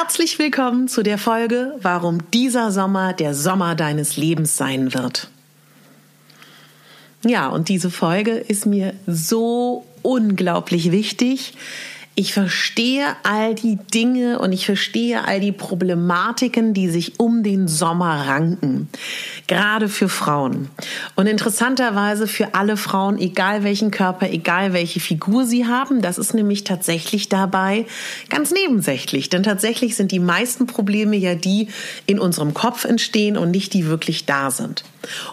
Herzlich willkommen zu der Folge, warum dieser Sommer der Sommer deines Lebens sein wird. Ja, und diese Folge ist mir so unglaublich wichtig, ich verstehe all die Dinge und ich verstehe all die Problematiken, die sich um den Sommer ranken. Gerade für Frauen. Und interessanterweise für alle Frauen, egal welchen Körper, egal welche Figur sie haben. Das ist nämlich tatsächlich dabei ganz nebensächlich. Denn tatsächlich sind die meisten Probleme ja die in unserem Kopf entstehen und nicht die wirklich da sind.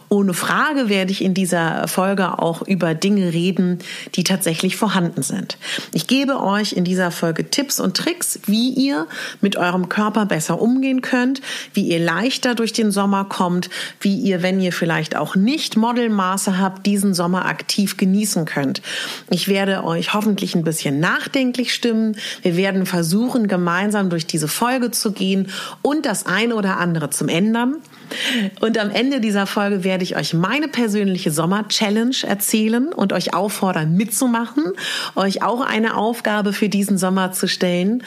Ohne Frage werde ich in dieser Folge auch über Dinge reden, die tatsächlich vorhanden sind. Ich gebe euch in dieser Folge Tipps und Tricks, wie ihr mit eurem Körper besser umgehen könnt, wie ihr leichter durch den Sommer kommt, wie ihr, wenn ihr vielleicht auch nicht Modelmaße habt, diesen Sommer aktiv genießen könnt. Ich werde euch hoffentlich ein bisschen nachdenklich stimmen. Wir werden versuchen, gemeinsam durch diese Folge zu gehen und das eine oder andere zum Ändern. Und am Ende dieser Folge werde ich euch meine persönliche Sommer-Challenge erzählen und euch auffordern, mitzumachen, euch auch eine Aufgabe für diesen Sommer zu stellen.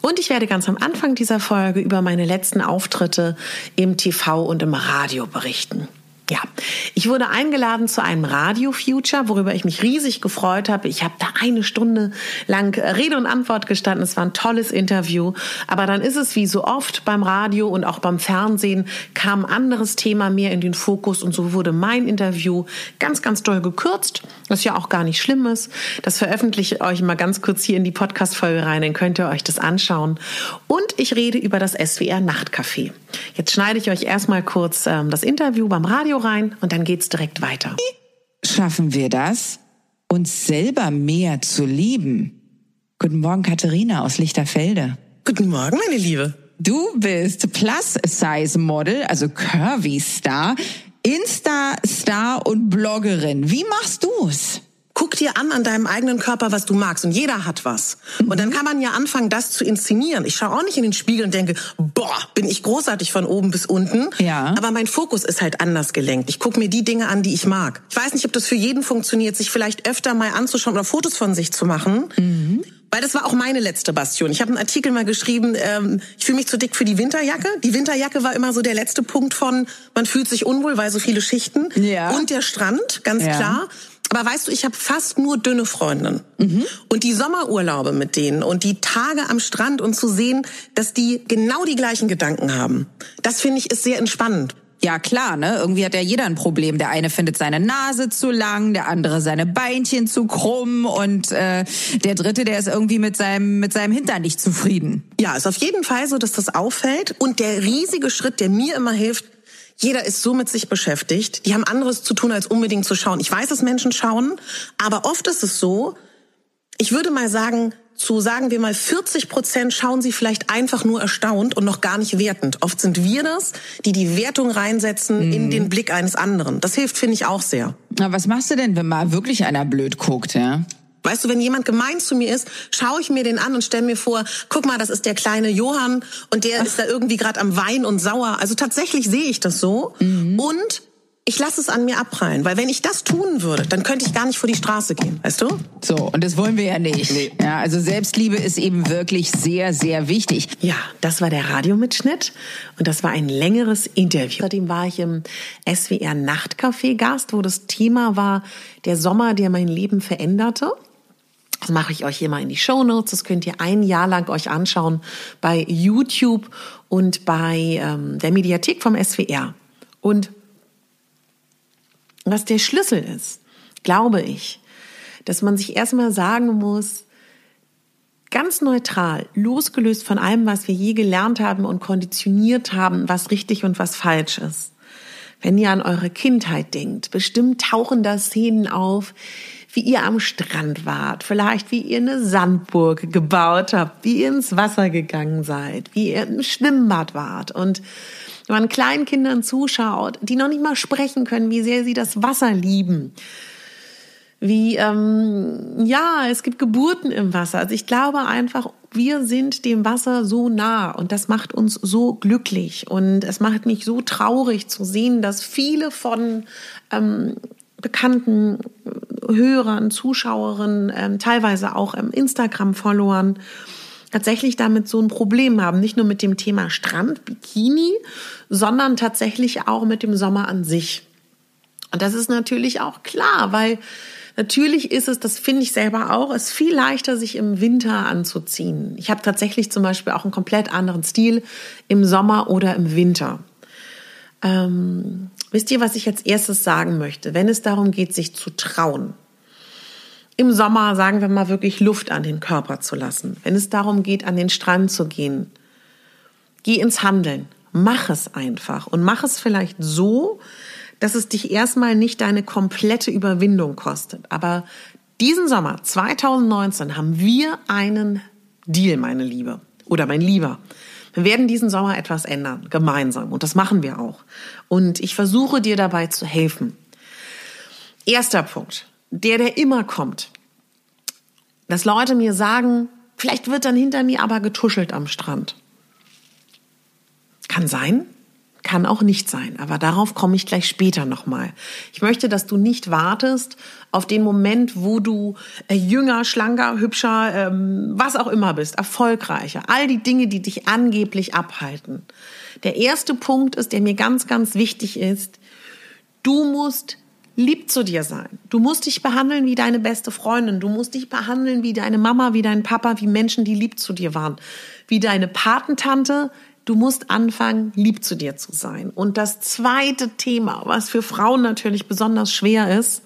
Und ich werde ganz am Anfang dieser Folge über meine letzten Auftritte im TV und im Radio berichten. Ja, ich wurde eingeladen zu einem Radio Future, worüber ich mich riesig gefreut habe. Ich habe da eine Stunde lang Rede und Antwort gestanden. Es war ein tolles Interview. Aber dann ist es wie so oft beim Radio und auch beim Fernsehen kam ein anderes Thema mehr in den Fokus und so wurde mein Interview ganz, ganz doll gekürzt, was ja auch gar nicht schlimm ist. Das veröffentliche ich euch mal ganz kurz hier in die Podcast-Folge rein, dann könnt ihr euch das anschauen. Und ich rede über das SWR Nachtcafé. Jetzt schneide ich euch erstmal kurz ähm, das Interview beim Radio rein und dann geht's direkt weiter. Schaffen wir das, uns selber mehr zu lieben? Guten Morgen, Katharina aus Lichterfelde. Guten Morgen, meine Liebe. Du bist Plus-Size-Model, also Curvy-Star, Insta-Star und Bloggerin. Wie machst du's? Guck dir an an deinem eigenen Körper, was du magst. Und jeder hat was. Und dann kann man ja anfangen, das zu inszenieren. Ich schaue auch nicht in den Spiegel und denke, boah, bin ich großartig von oben bis unten. Ja. Aber mein Fokus ist halt anders gelenkt. Ich gucke mir die Dinge an, die ich mag. Ich weiß nicht, ob das für jeden funktioniert, sich vielleicht öfter mal anzuschauen oder Fotos von sich zu machen. Mhm. Weil das war auch meine letzte Bastion. Ich habe einen Artikel mal geschrieben, ähm, ich fühle mich zu dick für die Winterjacke. Die Winterjacke war immer so der letzte Punkt von, man fühlt sich unwohl, weil so viele Schichten. Ja. Und der Strand, ganz Ja. klar. Aber weißt du, ich habe fast nur dünne Freundinnen. Und die Sommerurlaube mit denen und die Tage am Strand und zu sehen, dass die genau die gleichen Gedanken haben, das finde ich ist sehr entspannend. Ja, klar, ne? Irgendwie hat ja jeder ein Problem. Der eine findet seine Nase zu lang, der andere seine Beinchen zu krumm und äh, der dritte, der ist irgendwie mit seinem mit seinem Hintern nicht zufrieden. Ja, ist auf jeden Fall so, dass das auffällt. Und der riesige Schritt, der mir immer hilft, jeder ist so mit sich beschäftigt. Die haben anderes zu tun, als unbedingt zu schauen. Ich weiß, dass Menschen schauen, aber oft ist es so, ich würde mal sagen, zu sagen wir mal 40 Prozent schauen sie vielleicht einfach nur erstaunt und noch gar nicht wertend. Oft sind wir das, die die Wertung reinsetzen in den Blick eines anderen. Das hilft, finde ich, auch sehr. Na, was machst du denn, wenn mal wirklich einer blöd guckt, ja? Weißt du, wenn jemand gemein zu mir ist, schaue ich mir den an und stelle mir vor, guck mal, das ist der kleine Johann und der ist da irgendwie gerade am Wein und sauer. Also tatsächlich sehe ich das so. Und ich lasse es an mir abprallen, weil wenn ich das tun würde, dann könnte ich gar nicht vor die Straße gehen, weißt du? So, und das wollen wir ja nicht. Nee. Ja, also Selbstliebe ist eben wirklich sehr, sehr wichtig. Ja, das war der Radiomitschnitt und das war ein längeres Interview. Seitdem war ich im SWR Nachtcafé Gast, wo das Thema war der Sommer, der mein Leben veränderte. Das mache ich euch hier mal in die Show Notes. Das könnt ihr ein Jahr lang euch anschauen bei YouTube und bei ähm, der Mediathek vom SWR. Und was der Schlüssel ist, glaube ich, dass man sich erstmal sagen muss, ganz neutral, losgelöst von allem, was wir je gelernt haben und konditioniert haben, was richtig und was falsch ist. Wenn ihr an eure Kindheit denkt, bestimmt tauchen da Szenen auf, wie ihr am Strand wart, vielleicht wie ihr eine Sandburg gebaut habt, wie ihr ins Wasser gegangen seid, wie ihr im Schwimmbad wart und man kleinen Kindern zuschaut, die noch nicht mal sprechen können, wie sehr sie das Wasser lieben. Wie, ähm, ja, es gibt Geburten im Wasser. Also ich glaube einfach, wir sind dem Wasser so nah und das macht uns so glücklich und es macht mich so traurig zu sehen, dass viele von ähm, bekannten Hörern, Zuschauerinnen, ähm, teilweise auch ähm, Instagram-Followern, tatsächlich damit so ein Problem haben. Nicht nur mit dem Thema Strand, Bikini, sondern tatsächlich auch mit dem Sommer an sich. Und das ist natürlich auch klar, weil natürlich ist es, das finde ich selber auch, es viel leichter, sich im Winter anzuziehen. Ich habe tatsächlich zum Beispiel auch einen komplett anderen Stil im Sommer oder im Winter. Ähm, wisst ihr, was ich als erstes sagen möchte, wenn es darum geht, sich zu trauen? Im Sommer, sagen wir mal, wirklich Luft an den Körper zu lassen. Wenn es darum geht, an den Strand zu gehen, geh ins Handeln. Mach es einfach und mach es vielleicht so, dass es dich erstmal nicht deine komplette Überwindung kostet. Aber diesen Sommer 2019 haben wir einen Deal, meine Liebe oder mein Lieber. Wir werden diesen Sommer etwas ändern, gemeinsam. Und das machen wir auch. Und ich versuche dir dabei zu helfen. Erster Punkt der, der immer kommt. Dass Leute mir sagen, vielleicht wird dann hinter mir aber getuschelt am Strand. Kann sein, kann auch nicht sein, aber darauf komme ich gleich später nochmal. Ich möchte, dass du nicht wartest auf den Moment, wo du äh, jünger, schlanker, hübscher, ähm, was auch immer bist, erfolgreicher. All die Dinge, die dich angeblich abhalten. Der erste Punkt ist, der mir ganz, ganz wichtig ist, du musst lieb zu dir sein. Du musst dich behandeln wie deine beste Freundin. Du musst dich behandeln wie deine Mama, wie dein Papa, wie Menschen, die lieb zu dir waren. Wie deine Patentante. Du musst anfangen, lieb zu dir zu sein. Und das zweite Thema, was für Frauen natürlich besonders schwer ist,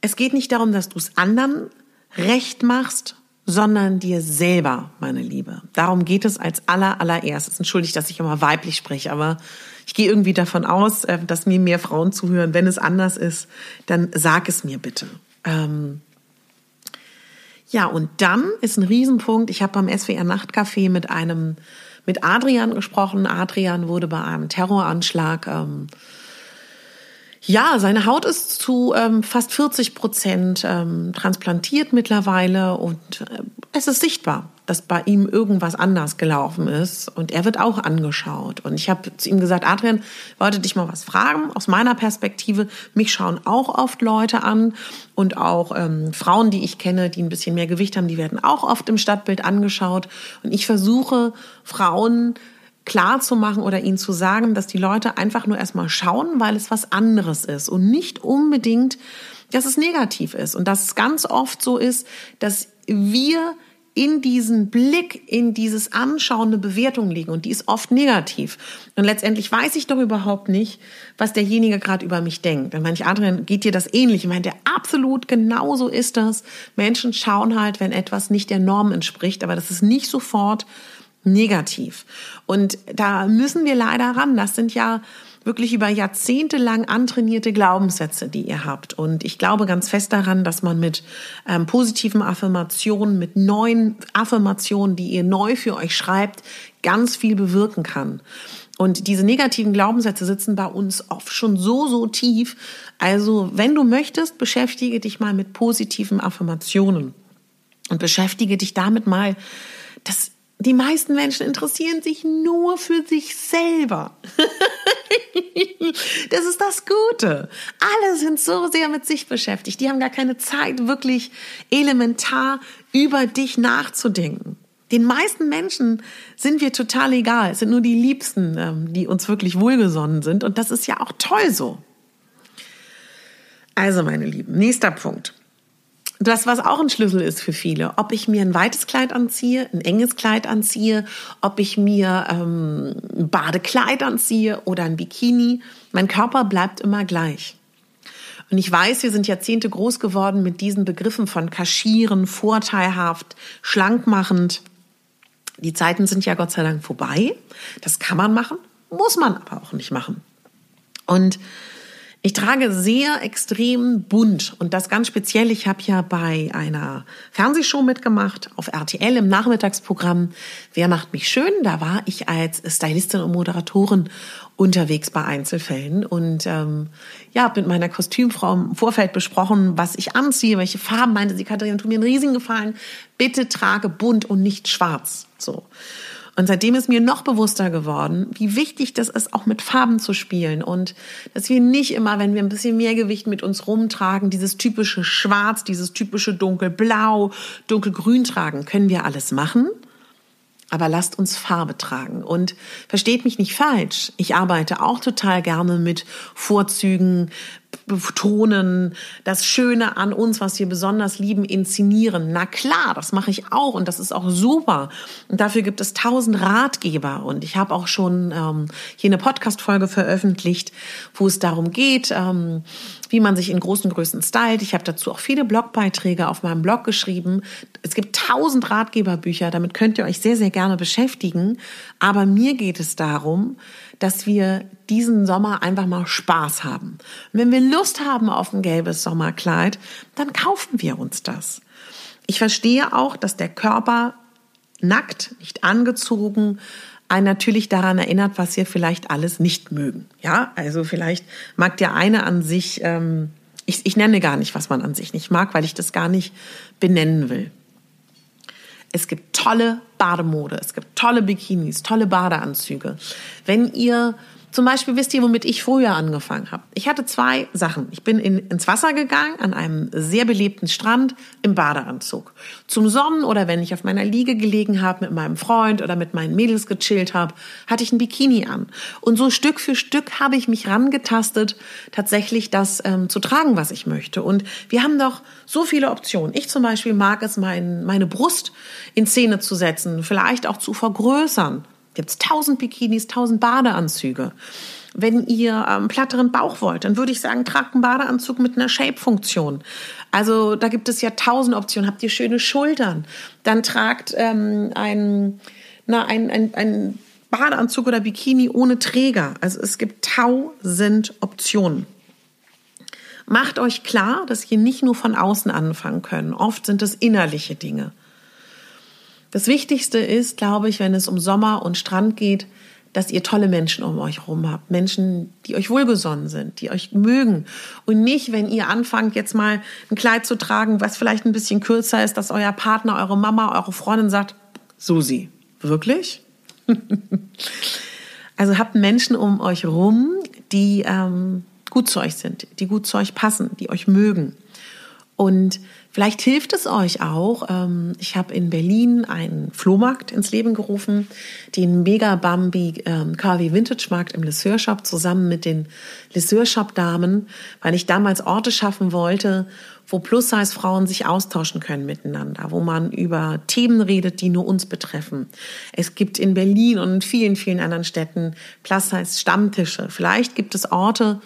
es geht nicht darum, dass du es anderen recht machst, sondern dir selber, meine Liebe. Darum geht es als aller, allererstes. Entschuldigt, dass ich immer weiblich spreche, aber ich gehe irgendwie davon aus, äh, dass mir mehr Frauen zuhören. Wenn es anders ist, dann sag es mir bitte. Ähm ja, und dann ist ein Riesenpunkt. Ich habe beim SWR Nachtcafé mit einem, mit Adrian gesprochen. Adrian wurde bei einem Terroranschlag ähm, ja, seine Haut ist zu ähm, fast 40 Prozent ähm, transplantiert mittlerweile und äh, es ist sichtbar, dass bei ihm irgendwas anders gelaufen ist und er wird auch angeschaut. Und ich habe zu ihm gesagt, Adrian, wollte dich mal was fragen. Aus meiner Perspektive, mich schauen auch oft Leute an und auch ähm, Frauen, die ich kenne, die ein bisschen mehr Gewicht haben, die werden auch oft im Stadtbild angeschaut. Und ich versuche Frauen klar zu machen oder ihnen zu sagen, dass die Leute einfach nur erstmal schauen, weil es was anderes ist und nicht unbedingt, dass es negativ ist und dass es ganz oft so ist, dass wir in diesen Blick, in dieses Anschauen eine Bewertung liegen und die ist oft negativ. Und letztendlich weiß ich doch überhaupt nicht, was derjenige gerade über mich denkt. Wenn manch anderen geht dir das ähnlich. Ich meine, absolut genauso ist das. Menschen schauen halt, wenn etwas nicht der Norm entspricht, aber das ist nicht sofort negativ. Und da müssen wir leider ran. Das sind ja wirklich über Jahrzehnte lang antrainierte Glaubenssätze, die ihr habt. Und ich glaube ganz fest daran, dass man mit ähm, positiven Affirmationen, mit neuen Affirmationen, die ihr neu für euch schreibt, ganz viel bewirken kann. Und diese negativen Glaubenssätze sitzen bei uns oft schon so, so tief. Also, wenn du möchtest, beschäftige dich mal mit positiven Affirmationen und beschäftige dich damit mal, dass die meisten Menschen interessieren sich nur für sich selber. das ist das Gute. Alle sind so sehr mit sich beschäftigt. Die haben gar keine Zeit, wirklich elementar über dich nachzudenken. Den meisten Menschen sind wir total egal. Es sind nur die Liebsten, ähm, die uns wirklich wohlgesonnen sind. Und das ist ja auch toll so. Also, meine Lieben, nächster Punkt. Das, was auch ein Schlüssel ist für viele, ob ich mir ein weites Kleid anziehe, ein enges Kleid anziehe, ob ich mir ähm, ein Badekleid anziehe oder ein Bikini, mein Körper bleibt immer gleich. Und ich weiß, wir sind Jahrzehnte groß geworden mit diesen Begriffen von kaschieren, vorteilhaft, schlankmachend. Die Zeiten sind ja Gott sei Dank vorbei. Das kann man machen, muss man aber auch nicht machen. Und ich trage sehr extrem bunt und das ganz speziell. Ich habe ja bei einer Fernsehshow mitgemacht auf RTL im Nachmittagsprogramm Wer macht mich schön? Da war ich als Stylistin und Moderatorin unterwegs bei Einzelfällen und ähm, ja, mit meiner Kostümfrau im Vorfeld besprochen, was ich anziehe, welche Farben. Meinte sie, Katharina, tut mir einen riesigen Gefallen. Bitte trage bunt und nicht schwarz. So. Und seitdem ist mir noch bewusster geworden, wie wichtig das ist, auch mit Farben zu spielen und dass wir nicht immer, wenn wir ein bisschen mehr Gewicht mit uns rumtragen, dieses typische Schwarz, dieses typische Dunkelblau, Dunkelgrün tragen. Können wir alles machen? Aber lasst uns Farbe tragen. Und versteht mich nicht falsch. Ich arbeite auch total gerne mit Vorzügen, betonen, das Schöne an uns, was wir besonders lieben, inszenieren. Na klar, das mache ich auch und das ist auch super. Und dafür gibt es tausend Ratgeber. Und ich habe auch schon ähm, hier eine Podcast-Folge veröffentlicht, wo es darum geht, ähm, wie man sich in großen Größen stylt. Ich habe dazu auch viele Blogbeiträge auf meinem Blog geschrieben. Es gibt tausend Ratgeberbücher, damit könnt ihr euch sehr, sehr gerne beschäftigen. Aber mir geht es darum, dass wir diesen Sommer einfach mal Spaß haben. Und wenn wir Lust haben auf ein gelbes Sommerkleid, dann kaufen wir uns das. Ich verstehe auch, dass der Körper nackt, nicht angezogen, einen natürlich daran erinnert, was wir vielleicht alles nicht mögen. Ja, also vielleicht mag der eine an sich, ähm, ich, ich nenne gar nicht, was man an sich nicht mag, weil ich das gar nicht benennen will. Es gibt tolle Bademode, es gibt tolle Bikinis, tolle Badeanzüge. Wenn ihr zum Beispiel wisst ihr, womit ich früher angefangen habe. Ich hatte zwei Sachen. Ich bin in, ins Wasser gegangen, an einem sehr belebten Strand, im Badeanzug. Zum Sonnen oder wenn ich auf meiner Liege gelegen habe, mit meinem Freund oder mit meinen Mädels gechillt habe, hatte ich ein Bikini an. Und so Stück für Stück habe ich mich rangetastet, tatsächlich das ähm, zu tragen, was ich möchte. Und wir haben doch so viele Optionen. Ich zum Beispiel mag es, mein, meine Brust in Szene zu setzen, vielleicht auch zu vergrößern gibt es tausend Bikinis, tausend Badeanzüge. Wenn ihr ähm, platteren Bauch wollt, dann würde ich sagen, tragt einen Badeanzug mit einer Shape-Funktion. Also da gibt es ja tausend Optionen. Habt ihr schöne Schultern, dann tragt ähm, ein, na, ein, ein, ein Badeanzug oder Bikini ohne Träger. Also es gibt tausend Optionen. Macht euch klar, dass ihr nicht nur von außen anfangen könnt. Oft sind es innerliche Dinge. Das Wichtigste ist, glaube ich, wenn es um Sommer und Strand geht, dass ihr tolle Menschen um euch herum habt. Menschen, die euch wohlgesonnen sind, die euch mögen. Und nicht, wenn ihr anfangt, jetzt mal ein Kleid zu tragen, was vielleicht ein bisschen kürzer ist, dass euer Partner, eure Mama, eure Freundin sagt, Susi, wirklich? also habt Menschen um euch herum, die ähm, gut zu euch sind, die gut zu euch passen, die euch mögen. Und vielleicht hilft es euch auch. Ähm, ich habe in Berlin einen Flohmarkt ins Leben gerufen, den Mega Bambi ähm, KW Vintage Markt im Lesseur Shop zusammen mit den Lesseur Shop Damen, weil ich damals Orte schaffen wollte, wo Plus-Size-Frauen sich austauschen können miteinander, wo man über Themen redet, die nur uns betreffen. Es gibt in Berlin und in vielen, vielen anderen Städten Plus-Size-Stammtische. Vielleicht gibt es Orte,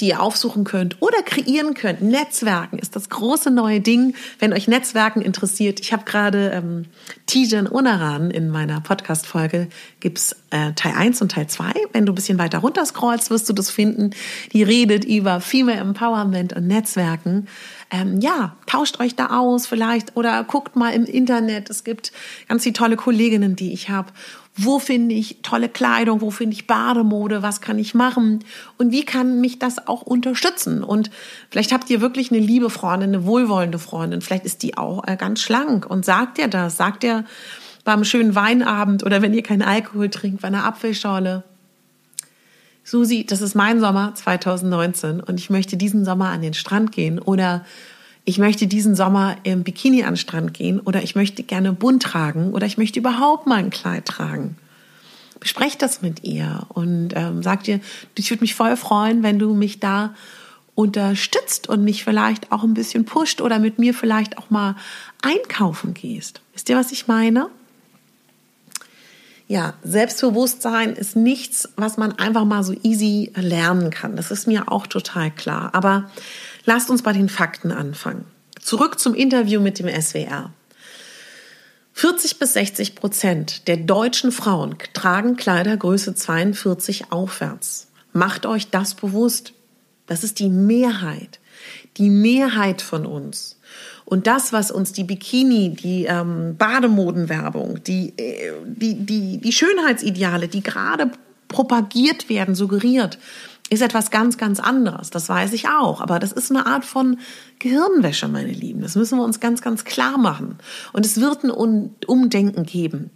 die ihr aufsuchen könnt oder kreieren könnt. Netzwerken ist das große neue Ding, wenn euch Netzwerken interessiert. Ich habe gerade ähm, Tijan Unaran in meiner Podcast-Folge, gibt's äh, Teil 1 und Teil 2. Wenn du ein bisschen weiter runter scrollst, wirst du das finden. Die redet über Female Empowerment und Netzwerken. Ähm, ja, tauscht euch da aus vielleicht oder guckt mal im Internet. Es gibt ganz viele tolle Kolleginnen, die ich habe wo finde ich tolle Kleidung, wo finde ich Bademode, was kann ich machen und wie kann mich das auch unterstützen. Und vielleicht habt ihr wirklich eine liebe Freundin, eine wohlwollende Freundin, vielleicht ist die auch äh, ganz schlank und sagt ihr das, sagt ihr, beim schönen Weinabend oder wenn ihr keinen Alkohol trinkt, bei einer Apfelschorle. Susi, das ist mein Sommer 2019 und ich möchte diesen Sommer an den Strand gehen oder ich möchte diesen Sommer im Bikini an den Strand gehen oder ich möchte gerne bunt tragen oder ich möchte überhaupt mal ein Kleid tragen. Besprecht das mit ihr und ähm, sagt ihr, ich würde mich voll freuen, wenn du mich da unterstützt und mich vielleicht auch ein bisschen pusht oder mit mir vielleicht auch mal einkaufen gehst. Wisst ihr, was ich meine? Ja, Selbstbewusstsein ist nichts, was man einfach mal so easy lernen kann. Das ist mir auch total klar. Aber lasst uns bei den Fakten anfangen. Zurück zum Interview mit dem SWR. 40 bis 60 Prozent der deutschen Frauen tragen Kleidergröße 42 aufwärts. Macht euch das bewusst. Das ist die Mehrheit. Die Mehrheit von uns. Und das, was uns die Bikini, die ähm, Bademodenwerbung, die, äh, die, die, die Schönheitsideale, die gerade propagiert werden, suggeriert, ist etwas ganz, ganz anderes. Das weiß ich auch. Aber das ist eine Art von Gehirnwäsche, meine Lieben. Das müssen wir uns ganz, ganz klar machen. Und es wird ein Umdenken geben.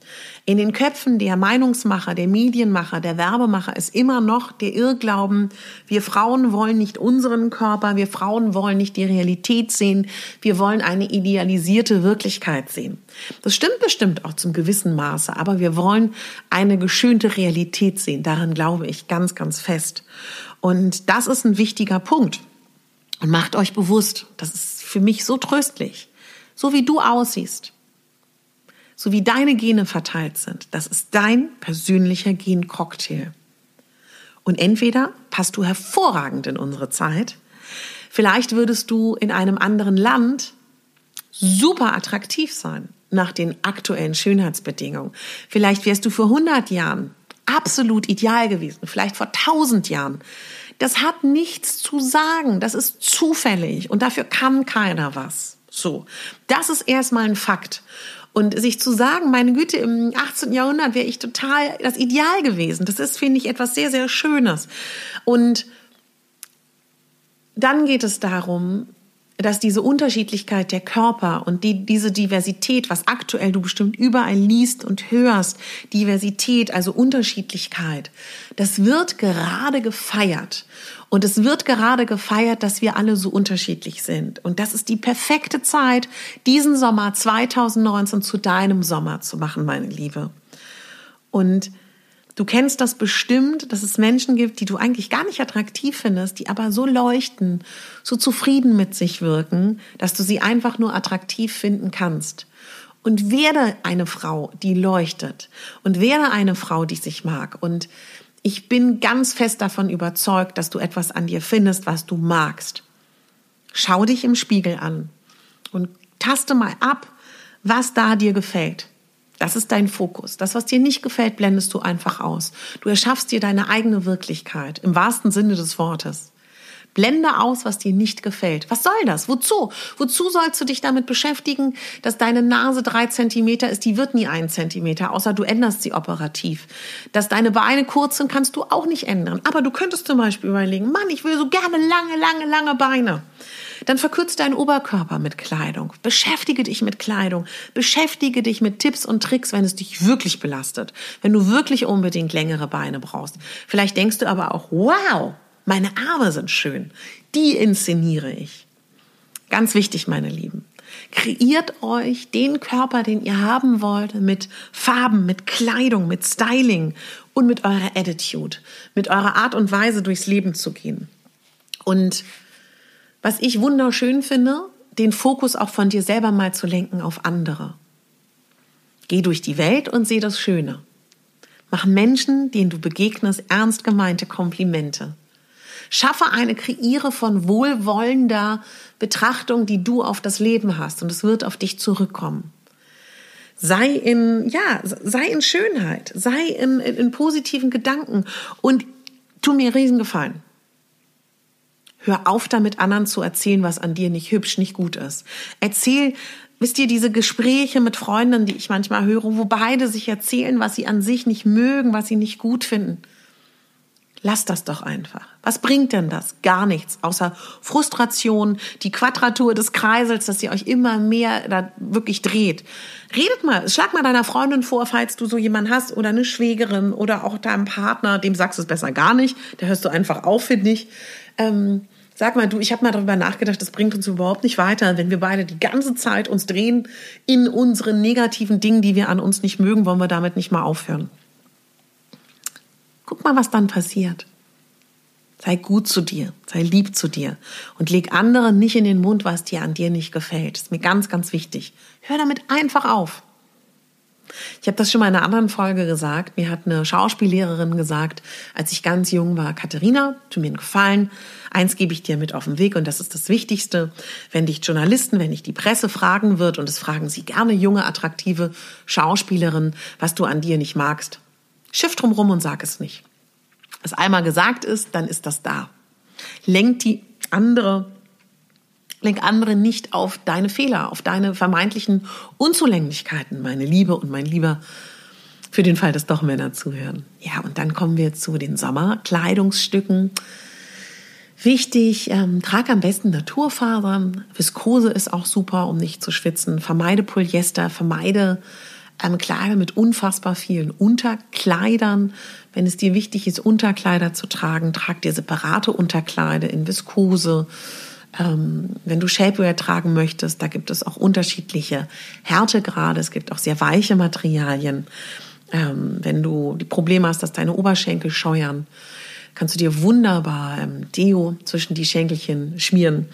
In den Köpfen der Meinungsmacher, der Medienmacher, der Werbemacher ist immer noch der Irrglauben, wir Frauen wollen nicht unseren Körper, wir Frauen wollen nicht die Realität sehen, wir wollen eine idealisierte Wirklichkeit sehen. Das stimmt bestimmt auch zum gewissen Maße, aber wir wollen eine geschönte Realität sehen. Daran glaube ich ganz, ganz fest. Und das ist ein wichtiger Punkt. Und macht euch bewusst, das ist für mich so tröstlich, so wie du aussiehst, so wie deine Gene verteilt sind, das ist dein persönlicher Gencocktail. Und entweder passt du hervorragend in unsere Zeit, vielleicht würdest du in einem anderen Land super attraktiv sein nach den aktuellen Schönheitsbedingungen. Vielleicht wärst du vor 100 Jahren absolut ideal gewesen, vielleicht vor 1000 Jahren. Das hat nichts zu sagen, das ist zufällig und dafür kann keiner was. So, das ist erstmal ein Fakt. Und sich zu sagen, meine Güte, im 18. Jahrhundert wäre ich total das Ideal gewesen, das ist, finde ich, etwas sehr, sehr Schönes. Und dann geht es darum, dass diese Unterschiedlichkeit der Körper und die, diese Diversität, was aktuell du bestimmt überall liest und hörst, Diversität, also Unterschiedlichkeit, das wird gerade gefeiert. Und es wird gerade gefeiert, dass wir alle so unterschiedlich sind. Und das ist die perfekte Zeit, diesen Sommer 2019 zu deinem Sommer zu machen, meine Liebe. Und Du kennst das bestimmt, dass es Menschen gibt, die du eigentlich gar nicht attraktiv findest, die aber so leuchten, so zufrieden mit sich wirken, dass du sie einfach nur attraktiv finden kannst. Und werde eine Frau, die leuchtet. Und werde eine Frau, die sich mag. Und ich bin ganz fest davon überzeugt, dass du etwas an dir findest, was du magst. Schau dich im Spiegel an und taste mal ab, was da dir gefällt. Das ist dein Fokus. Das, was dir nicht gefällt, blendest du einfach aus. Du erschaffst dir deine eigene Wirklichkeit im wahrsten Sinne des Wortes. Blende aus, was dir nicht gefällt. Was soll das? Wozu? Wozu sollst du dich damit beschäftigen, dass deine Nase drei Zentimeter ist? Die wird nie ein Zentimeter, außer du änderst sie operativ. Dass deine Beine kurz sind, kannst du auch nicht ändern. Aber du könntest zum Beispiel überlegen, Mann, ich will so gerne lange, lange, lange Beine. Dann verkürzt deinen Oberkörper mit Kleidung. Beschäftige dich mit Kleidung. Beschäftige dich mit Tipps und Tricks, wenn es dich wirklich belastet. Wenn du wirklich unbedingt längere Beine brauchst. Vielleicht denkst du aber auch, wow, meine Arme sind schön. Die inszeniere ich. Ganz wichtig, meine Lieben. Kreiert euch den Körper, den ihr haben wollt, mit Farben, mit Kleidung, mit Styling und mit eurer Attitude, mit eurer Art und Weise durchs Leben zu gehen. Und was ich wunderschön finde, den Fokus auch von dir selber mal zu lenken auf andere. Geh durch die Welt und seh das Schöne. Mach Menschen, denen du begegnest, ernst gemeinte Komplimente. Schaffe eine Kreiere von wohlwollender Betrachtung, die du auf das Leben hast und es wird auf dich zurückkommen. Sei in, ja, sei in Schönheit, sei in, in, in positiven Gedanken und tu mir riesen Gefallen. Hör auf damit, anderen zu erzählen, was an dir nicht hübsch, nicht gut ist. Erzähl, wisst ihr, diese Gespräche mit Freunden, die ich manchmal höre, wo beide sich erzählen, was sie an sich nicht mögen, was sie nicht gut finden. Lass das doch einfach. Was bringt denn das? Gar nichts, außer Frustration, die Quadratur des Kreisels, dass ihr euch immer mehr da wirklich dreht. Redet mal, schlag mal deiner Freundin vor, falls du so jemanden hast oder eine Schwägerin oder auch deinem Partner, dem sagst du es besser gar nicht, da hörst du einfach auf, finde ich. Ähm, sag mal, du, ich habe mal darüber nachgedacht, das bringt uns überhaupt nicht weiter, wenn wir beide die ganze Zeit uns drehen in unseren negativen Dingen, die wir an uns nicht mögen, wollen wir damit nicht mal aufhören. Guck mal, was dann passiert. Sei gut zu dir, sei lieb zu dir und leg anderen nicht in den Mund, was dir an dir nicht gefällt. Das ist mir ganz, ganz wichtig. Hör damit einfach auf. Ich habe das schon mal in einer anderen Folge gesagt. Mir hat eine Schauspiellehrerin gesagt, als ich ganz jung war, Katharina, tu mir einen Gefallen. Eins gebe ich dir mit auf den Weg und das ist das Wichtigste. Wenn dich Journalisten, wenn dich die Presse fragen wird, und es fragen sie gerne junge, attraktive Schauspielerinnen, was du an dir nicht magst, Schiff drumrum und sag es nicht. Was einmal gesagt ist, dann ist das da. Lenk die andere, lenk andere nicht auf deine Fehler, auf deine vermeintlichen Unzulänglichkeiten, meine Liebe und mein Lieber, für den Fall, dass doch Männer zuhören. Ja, und dann kommen wir zu den Sommerkleidungsstücken. Wichtig, ähm, trag am besten Naturfasern. Viskose ist auch super, um nicht zu schwitzen. Vermeide Polyester, vermeide ähm, Kleider mit unfassbar vielen Unterkleidern. Wenn es dir wichtig ist, Unterkleider zu tragen, trag dir separate Unterkleider in Viskose. Ähm, wenn du Shapewear tragen möchtest, da gibt es auch unterschiedliche Härtegrade. Es gibt auch sehr weiche Materialien. Ähm, wenn du die Probleme hast, dass deine Oberschenkel scheuern, kannst du dir wunderbar ähm, Deo zwischen die Schenkelchen schmieren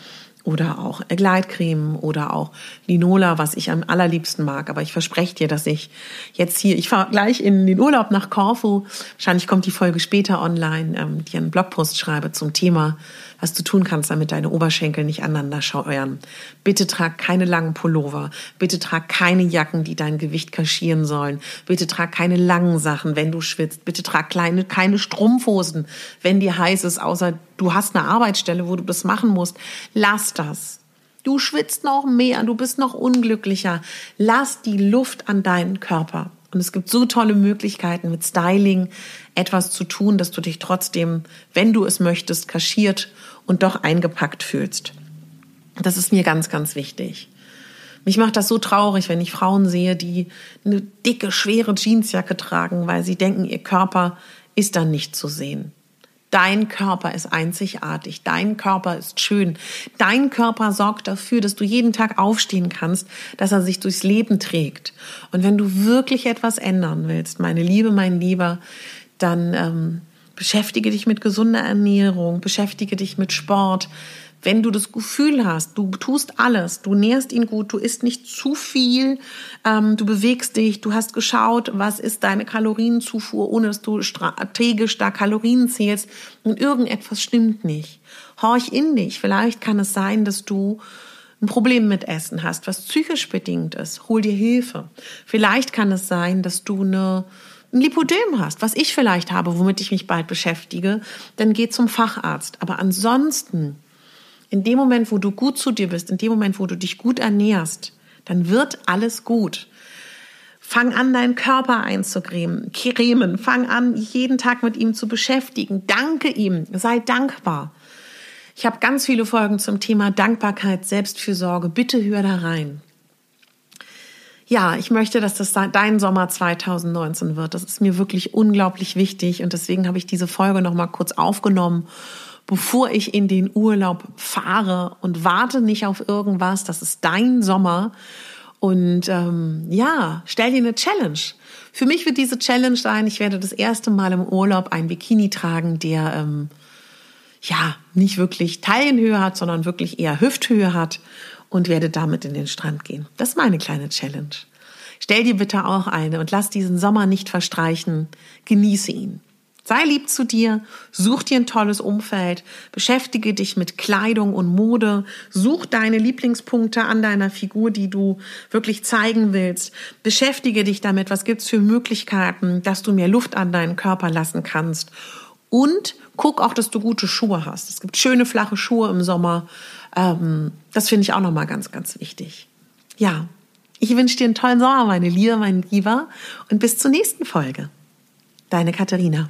oder auch Gleitcreme oder auch Linola, was ich am allerliebsten mag. Aber ich verspreche dir, dass ich jetzt hier, ich fahre gleich in den Urlaub nach Corfu. Wahrscheinlich kommt die Folge später online, ähm, die einen Blogpost schreibe zum Thema was du tun kannst, damit deine Oberschenkel nicht aneinander scheuern. Bitte trag keine langen Pullover. Bitte trag keine Jacken, die dein Gewicht kaschieren sollen. Bitte trag keine langen Sachen, wenn du schwitzt. Bitte trag kleine, keine Strumpfhosen, wenn dir heiß ist, außer du hast eine Arbeitsstelle, wo du das machen musst. Lass das. Du schwitzt noch mehr, du bist noch unglücklicher. Lass die Luft an deinen Körper. Und es gibt so tolle Möglichkeiten mit Styling etwas zu tun, dass du dich trotzdem, wenn du es möchtest, kaschiert und doch eingepackt fühlst. Das ist mir ganz, ganz wichtig. Mich macht das so traurig, wenn ich Frauen sehe, die eine dicke, schwere Jeansjacke tragen, weil sie denken, ihr Körper ist dann nicht zu sehen. Dein Körper ist einzigartig, dein Körper ist schön, dein Körper sorgt dafür, dass du jeden Tag aufstehen kannst, dass er sich durchs Leben trägt. Und wenn du wirklich etwas ändern willst, meine Liebe, mein Lieber, dann ähm, beschäftige dich mit gesunder Ernährung, beschäftige dich mit Sport, wenn du das Gefühl hast, du tust alles, du nährst ihn gut, du isst nicht zu viel, ähm, du bewegst dich, du hast geschaut, was ist deine Kalorienzufuhr, ohne dass du strategisch da Kalorien zählst und irgendetwas stimmt nicht. Horch in dich. Vielleicht kann es sein, dass du ein Problem mit Essen hast, was psychisch bedingt ist. Hol dir Hilfe. Vielleicht kann es sein, dass du eine ein Lipodem hast, was ich vielleicht habe, womit ich mich bald beschäftige, dann geh zum Facharzt. Aber ansonsten in dem Moment, wo du gut zu dir bist, in dem Moment, wo du dich gut ernährst, dann wird alles gut. Fang an, deinen Körper einzucremen, cremen. Fang an, jeden Tag mit ihm zu beschäftigen. Danke ihm. Sei dankbar. Ich habe ganz viele Folgen zum Thema Dankbarkeit, Selbstfürsorge. Bitte hör da rein. Ja, ich möchte, dass das dein Sommer 2019 wird. Das ist mir wirklich unglaublich wichtig und deswegen habe ich diese Folge noch mal kurz aufgenommen bevor ich in den Urlaub fahre und warte nicht auf irgendwas. Das ist dein Sommer. Und ähm, ja, stell dir eine Challenge. Für mich wird diese Challenge sein, ich werde das erste Mal im Urlaub ein Bikini tragen, der ähm, ja nicht wirklich Taillenhöhe hat, sondern wirklich eher Hüfthöhe hat und werde damit in den Strand gehen. Das ist meine kleine Challenge. Stell dir bitte auch eine und lass diesen Sommer nicht verstreichen. Genieße ihn. Sei lieb zu dir, such dir ein tolles Umfeld, beschäftige dich mit Kleidung und Mode, such deine Lieblingspunkte an deiner Figur, die du wirklich zeigen willst. Beschäftige dich damit, was gibt's für Möglichkeiten, dass du mehr Luft an deinen Körper lassen kannst. Und guck auch, dass du gute Schuhe hast. Es gibt schöne flache Schuhe im Sommer. Ähm, das finde ich auch nochmal ganz, ganz wichtig. Ja, ich wünsche dir einen tollen Sommer, meine Liebe, mein Lieber, und bis zur nächsten Folge. Deine Katharina.